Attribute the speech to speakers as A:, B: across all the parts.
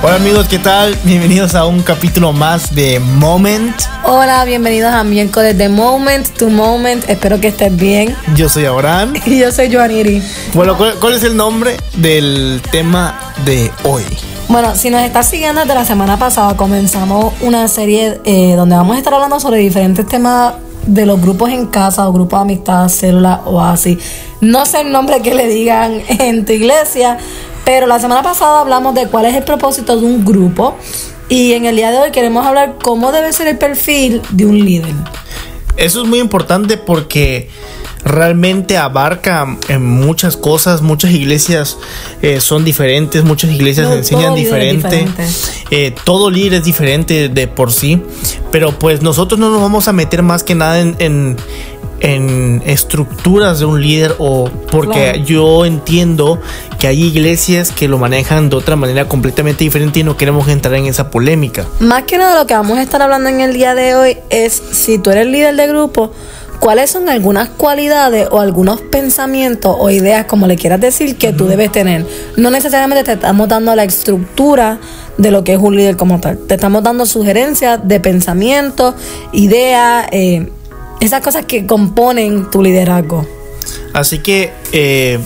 A: Hola amigos, ¿qué tal? Bienvenidos a un capítulo más de Moment.
B: Hola, bienvenidos a miércoles de Moment to Moment. Espero que estés bien.
A: Yo soy Abraham.
B: Y yo soy Joaniri.
A: Bueno, ¿cuál, es el nombre del tema de hoy?
B: Bueno, si nos estás siguiendo desde la semana pasada, comenzamos una serie eh, donde vamos a estar hablando sobre diferentes temas de los grupos en casa o grupos de amistad, célula o así. No sé el nombre que le digan en tu iglesia, pero la semana pasada hablamos de cuál es el propósito de un grupo y en el día de hoy queremos hablar cómo debe ser el perfil de un líder.
A: Eso es muy importante porque realmente abarca en muchas cosas, muchas iglesias eh, son diferentes, muchas iglesias enseñan diferente, eh, todo líder es diferente de por sí, pero pues nosotros no nos vamos a meter más que nada en en estructuras de un líder o porque yo entiendo que hay iglesias que lo manejan de otra manera completamente diferente y no queremos entrar en esa polémica.
B: Más que nada lo que vamos a estar hablando en el día de hoy es si tú eres líder de grupo, cuáles son algunas cualidades o algunos pensamientos o ideas, como le quieras decir, que tú debes tener. No necesariamente te estamos dando la estructura de lo que es un líder como tal. Te estamos dando sugerencias de pensamientos, ideas, eh, esas cosas que componen tu liderazgo.
A: Así que eh,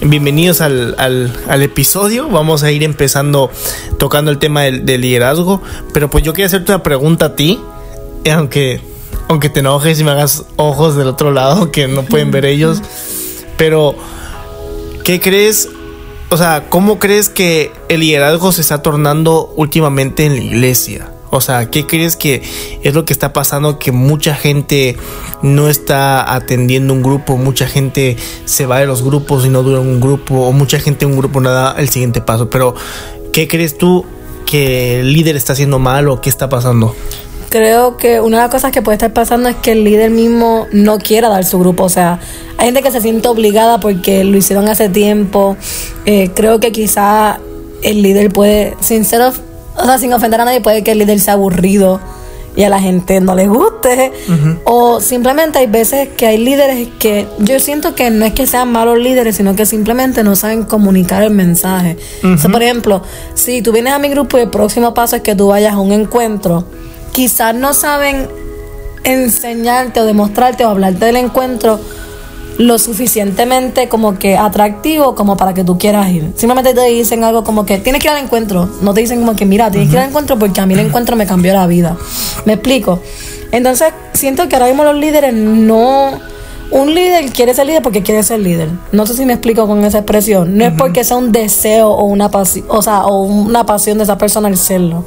A: bienvenidos al, episodio. Vamos a ir empezando tocando el tema del, liderazgo. Pero pues yo quería hacerte una pregunta a ti, aunque, aunque te enojes y me hagas ojos del otro lado que no pueden ver ellos. Pero, ¿qué crees? O sea, ¿cómo crees que el liderazgo se está tornando últimamente en la iglesia? O sea, ¿qué crees que es lo que está pasando? Que mucha gente no está atendiendo un grupo, mucha gente se va de los grupos y no dura un grupo, o mucha gente en un grupo no da el siguiente paso. Pero, ¿qué crees tú que el líder está haciendo mal o qué está pasando?
B: Creo que una de las cosas que puede estar pasando es que el líder mismo no quiera dar su grupo. O sea, hay gente que se siente obligada porque lo hicieron hace tiempo. Eh, creo que quizá el líder puede, sincero, o sea, sin ofender a nadie, puede que el líder sea aburrido y a la gente no le guste. O simplemente hay veces que hay líderes que yo siento que no es que sean malos líderes, sino que simplemente no saben comunicar el mensaje. por ejemplo, si tú vienes a mi grupo y el próximo paso es que tú vayas a un encuentro, quizás no saben enseñarte o demostrarte o hablarte del encuentro lo suficientemente como que atractivo como para que tú quieras ir. Simplemente te dicen algo como que tienes que ir al encuentro. No te dicen como que mira, tienes que ir al encuentro porque a mí el encuentro me cambió la vida. ¿Me explico? Entonces siento que ahora mismo los líderes no... Un líder quiere ser líder porque quiere ser líder. No sé si me explico con esa expresión. No es porque sea un deseo o una pasión, o sea, o una pasión de esa persona el serlo.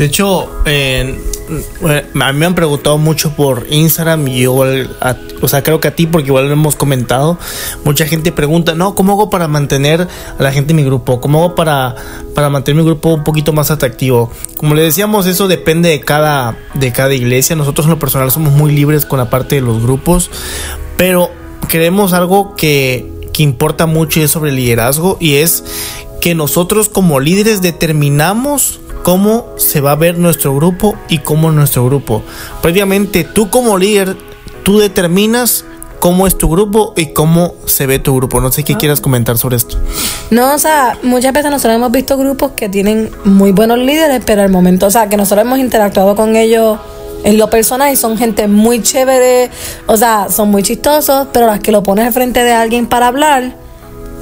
A: De hecho, a mí me han preguntado mucho por Instagram y yo, o sea, creo que a ti, porque igual lo hemos comentado, mucha gente pregunta, no, ¿cómo hago para mantener a la gente en mi grupo? ¿Cómo hago para, para mantener mi grupo un poquito más atractivo? Como le decíamos, eso depende de cada, de cada iglesia. Nosotros en lo personal somos muy libres con la parte de los grupos, pero creemos algo que, que importa mucho y es sobre el liderazgo y es que nosotros como líderes determinamos cómo se va a ver nuestro grupo y cómo nuestro grupo. Previamente, tú como líder, tú determinas cómo es tu grupo y cómo se ve tu grupo. No sé qué ah. quieras comentar sobre esto.
B: No, o sea, muchas veces nosotros hemos visto grupos que tienen muy buenos líderes, pero al momento, o sea, que nosotros hemos interactuado con ellos en lo personal y son gente muy chévere, o sea, son muy chistosos, pero las que lo pones frente de alguien para hablar,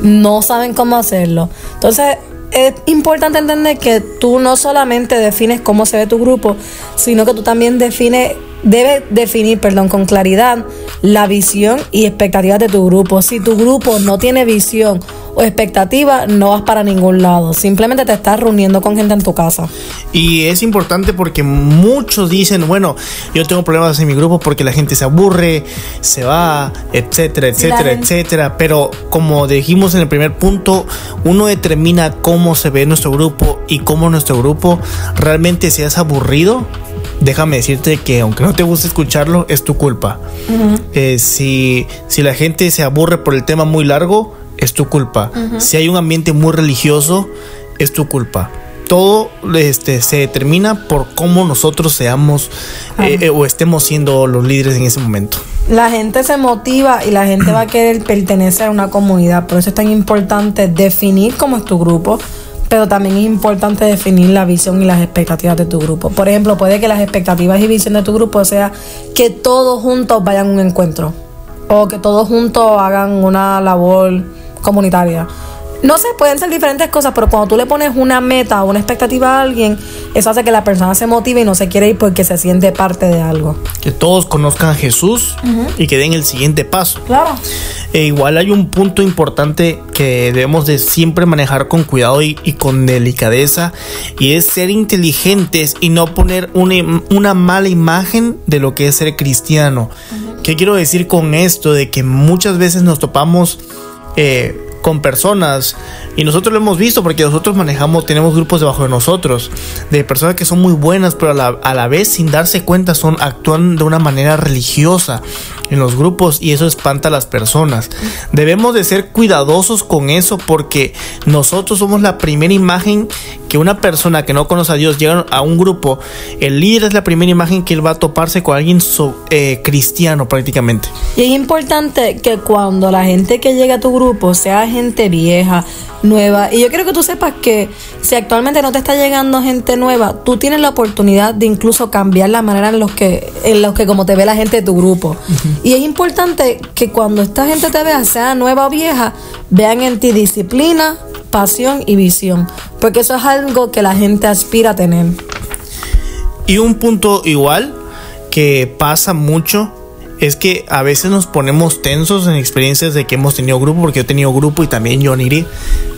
B: no saben cómo hacerlo. Entonces, es importante entender que tú no solamente defines cómo se ve tu grupo, sino que tú también defines, debes definir, perdón, con claridad la visión y expectativas de tu grupo. Si tu grupo no tiene visión o expectativa, no vas para ningún lado. Simplemente te estás reuniendo con gente en tu casa.
A: Y es importante porque muchos dicen, bueno, yo tengo problemas en mi grupo porque la gente se aburre, se va, etcétera, etcétera, etcétera. Pero como dijimos en el primer punto, uno determina cómo se ve nuestro grupo y cómo nuestro grupo realmente se hace aburrido déjame decirte que aunque no te guste escucharlo, es tu culpa. Eh, si, si la gente se aburre por el tema muy largo, es tu culpa. Si hay un ambiente muy religioso, es tu culpa. todo este, se determina por cómo nosotros seamos eh, eh, o estemos siendo los líderes en ese momento.
B: La gente se motiva y la gente va a querer pertenecer a una comunidad. Por eso es tan importante definir cómo es tu grupo, pero también es importante definir la visión y las expectativas de tu grupo. Por ejemplo, puede que las expectativas y visión de tu grupo sea que todos juntos vayan a un encuentro o que todos juntos hagan una labor comunitaria no sé, pueden ser diferentes cosas, pero cuando tú le pones una meta o una expectativa a alguien, eso hace que la persona se motive y no se quiere ir porque se siente parte de algo.
A: Que todos conozcan a Jesús y que den el siguiente paso.
B: Claro.
A: E igual hay un punto importante que debemos de siempre manejar con cuidado y, con delicadeza y es ser inteligentes y no poner una, mala imagen de lo que es ser cristiano. ¿Qué quiero decir con esto? De que muchas veces nos topamos... Eh, con personas y nosotros lo hemos visto porque nosotros manejamos, tenemos grupos debajo de nosotros de personas que son muy buenas pero a la, a la vez sin darse cuenta son actúan de una manera religiosa en los grupos y eso espanta a las personas. Debemos de ser cuidadosos con eso porque nosotros somos la primera imagen que una persona que no conoce a Dios llega a un grupo, el líder es la primera imagen que él va a toparse con alguien eh, cristiano prácticamente.
B: Y es importante que cuando la gente que llega a tu grupo sea gente vieja, nueva. Y yo quiero que tú sepas que si actualmente no te está llegando gente nueva, tú tienes la oportunidad de incluso cambiar la manera en los que, en los que como te ve la gente de tu grupo. Y es importante que cuando esta gente te vea, sea nueva o vieja, vean en ti disciplina, pasión y visión. Porque eso es algo que la gente aspira a tener.
A: Y un punto igual que pasa mucho es que a veces nos ponemos tensos en experiencias de que hemos tenido grupo, porque yo he tenido grupo y también yo Niri.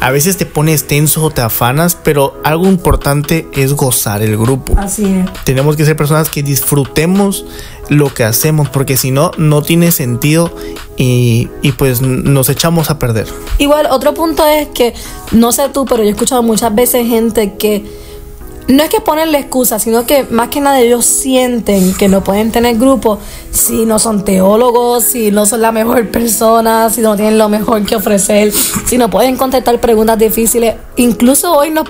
A: A veces te pones tenso o te afanas, pero algo importante es gozar el grupo.
B: Así es.
A: Tenemos que ser personas que disfrutemos lo que hacemos, porque si no, no tiene sentido y, y, pues nos echamos a perder.
B: Igual, otro punto es que, no sé tú, pero yo he escuchado muchas veces gente que no es que ponen la excusa, sino que más que nada ellos sienten que no pueden tener grupo si no son teólogos, si no son la mejor persona, si no tienen lo mejor que ofrecer, si no pueden contestar preguntas difíciles. Incluso hoy no,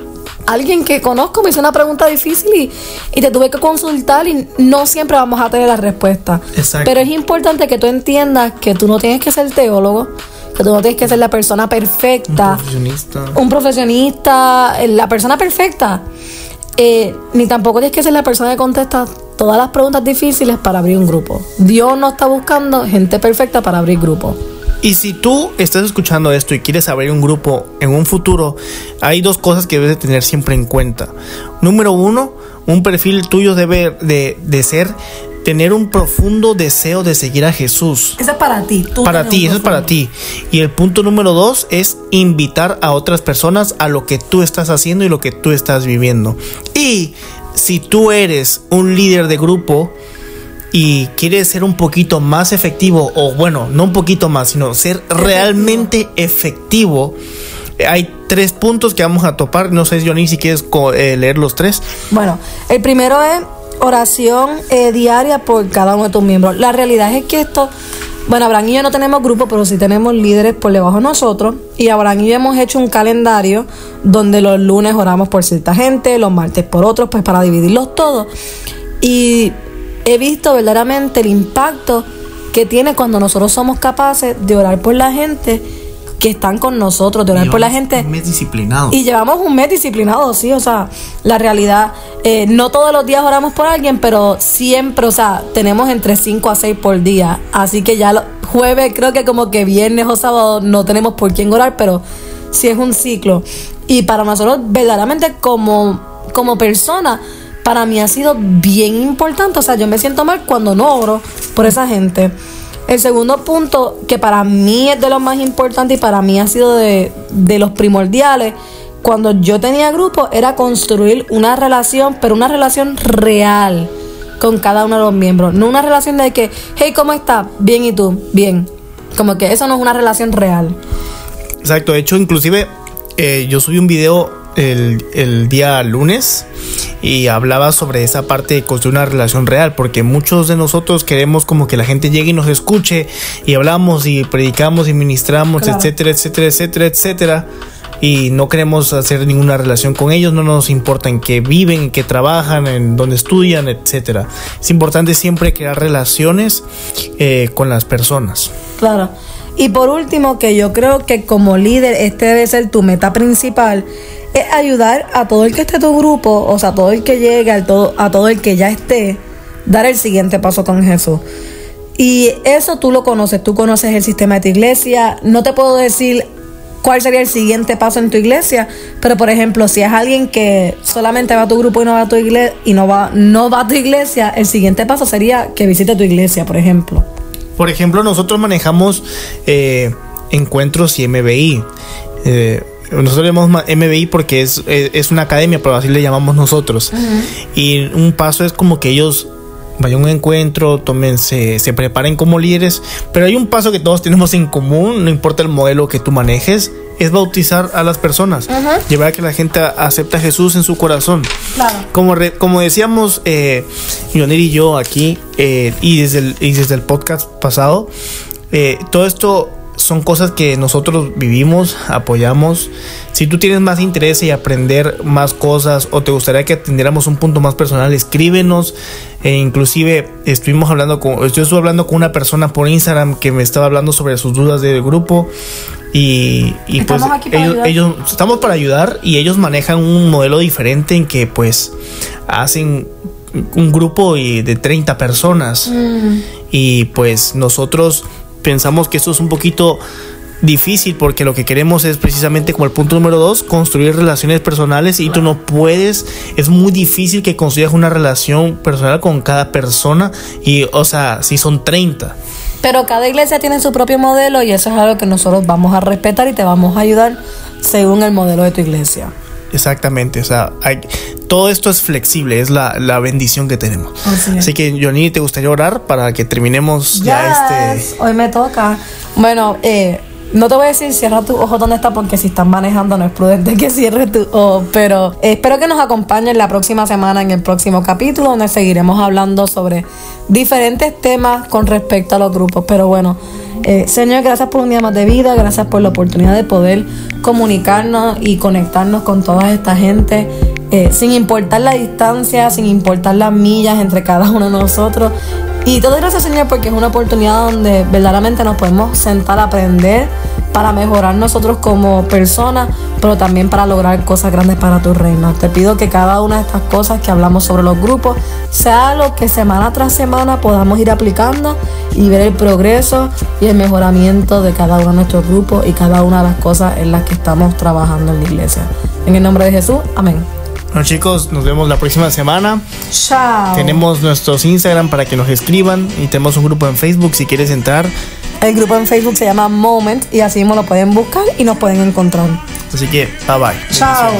B: alguien que conozco me hizo una pregunta difícil y, y, te tuve que consultar y no siempre vamos a tener la respuesta. Pero es importante que tú entiendas que tú no tienes que ser teólogo, que tú no tienes que ser la persona perfecta.
A: Un profesionista.
B: Un profesionista, la persona perfecta. Eh, ni tampoco tienes que ser la persona que contesta todas las preguntas difíciles para abrir un grupo. Dios no está buscando gente perfecta para abrir grupo.
A: Y si tú estás escuchando esto y quieres abrir un grupo en un futuro, hay dos cosas que debes de tener siempre en cuenta. Número uno, un perfil tuyo debe de, de ser tener un profundo deseo de seguir a Jesús.
B: Eso es para ti.
A: para ti, eso es para ti. Y el punto número dos es invitar a otras personas a lo que tú estás haciendo y lo que tú estás viviendo. Y si tú eres un líder de grupo y quieres ser un poquito más efectivo, o bueno, no un poquito más, sino ser realmente efectivo, hay tres puntos que vamos a topar. No sé, Johnny, si quieres eh, leer los tres.
B: Bueno, el primero es oración eh, diaria por cada uno de tus miembros. La realidad es que esto, bueno, Abraham y yo no tenemos grupo, pero sí tenemos líderes por debajo de nosotros. Y Abraham y yo hemos hecho un calendario donde los lunes oramos por cierta gente, los martes por otros, pues para dividirlos todos. Y he visto verdaderamente el impacto que tiene cuando nosotros somos capaces de orar por la gente que están con nosotros, de orar por la gente.
A: Un mes disciplinado.
B: Y llevamos un mes disciplinado, sí, o sea, la realidad, eh, no todos los días oramos por alguien, pero siempre, o sea, tenemos entre 5 a 6 por día. Así que ya jueves, creo que como que viernes o sábado no tenemos por quién orar, pero sí es un ciclo. Y para nosotros, verdaderamente, como, como persona, para mí ha sido bien importante. O sea, yo me siento mal cuando no oro por esa gente. El segundo punto, que para mí es de los más importantes y para mí ha sido de, los primordiales, cuando yo tenía grupo, era construir una relación, pero una relación real con cada uno de los miembros. No una relación de que, hey, ¿cómo estás? Bien, ¿y tú? Bien. Como que eso no es una relación real.
A: Exacto, de hecho, inclusive eh, yo subí un video el, el día lunes y hablaba sobre esa parte de construir una relación real, porque muchos de nosotros queremos como que la gente llegue y nos escuche y hablamos y predicamos y ministramos, etcétera, etcétera, etcétera, etcétera. y no queremos hacer ninguna relación con ellos, no nos importa en qué viven, en qué trabajan, en dónde estudian, etcétera. Es importante siempre crear relaciones eh, con las personas.
B: Claro. Y por último, que yo creo que como líder este debe ser tu meta principal, es ayudar a todo el que esté en tu grupo, o sea, a todo el que llegue, a todo, a todo el que ya esté, dar el siguiente paso con Jesús. Y eso tú lo conoces, tú conoces el sistema de tu iglesia. No te puedo decir cuál sería el siguiente paso en tu iglesia, pero por ejemplo, si es alguien que solamente va a tu grupo y no va a tu iglesia y no va no va a tu iglesia, el siguiente paso sería que visite tu iglesia, por ejemplo.
A: Por ejemplo, nosotros manejamos eh, encuentros y MBI. Nosotros llamamos MBI porque es, es, una academia, pero así le llamamos nosotros. Y un paso es como que ellos vayan a un encuentro, tomen, se, preparen como líderes, pero hay un paso que todos tenemos en común, no importa el modelo que tú manejes, es bautizar a las personas, llevar a que la gente acepte a Jesús en su corazón. Como, como decíamos, eh, y yo aquí, eh, y, desde el, y desde el podcast pasado, eh, todo esto son cosas que nosotros vivimos, apoyamos. Si tú tienes más interés y aprender más cosas o te gustaría que atendiéramos un punto más personal, escríbenos. E inclusive estuvimos hablando con, yo estuve hablando con una persona por Instagram que me estaba hablando sobre sus dudas del grupo. Y, pues ellos, estamos para ayudar y ellos manejan un modelo diferente en que pues hacen un grupo de 30 personas. Mm. Y pues nosotros pensamos que esto es un poquito difícil porque lo que queremos es precisamente como el punto número dos, construir relaciones personales y tú no puedes, es muy difícil que construyas una relación personal con cada persona y o sea, si son 30.
B: Pero cada iglesia tiene su propio modelo y eso es algo que nosotros vamos a respetar y te vamos a ayudar según el modelo de tu iglesia.
A: Exactamente, o sea, hay, todo esto es flexible, es la, la bendición que tenemos. Así, que, Johnny, ¿te gustaría orar para que terminemos ya este...
B: Hoy me toca. Bueno, eh, no te voy a decir cierra tu ojo donde está porque si estás manejando no es prudente que cierres tu ojo, pero espero que nos acompañen la próxima semana en el próximo capítulo donde seguiremos hablando sobre diferentes temas con respecto a los grupos. Pero bueno, eh, Señor, gracias por un día más de vida, gracias por la oportunidad de poder comunicarnos y conectarnos con toda esta gente. Eh, sin importar la distancia, sin importar las millas entre cada uno de nosotros. Y todo gracias Señor porque es una oportunidad donde verdaderamente nos podemos sentar a aprender para mejorar nosotros como personas, pero también para lograr cosas grandes para tu reino. Te pido que cada una de estas cosas que hablamos sobre los grupos sea lo que semana tras semana podamos ir aplicando y ver el progreso y el mejoramiento de cada uno de nuestros grupos y cada una de las cosas en las que estamos trabajando en la iglesia. En el nombre de Jesús, amén.
A: Bueno chicos, nos vemos la próxima semana.
B: Chao.
A: Tenemos nuestros Instagram para que nos escriban y tenemos un grupo en Facebook si quieres entrar.
B: El grupo en Facebook se llama Moment y así mismo lo pueden buscar y nos pueden encontrar.
A: Así que, bye bye.
B: Chao.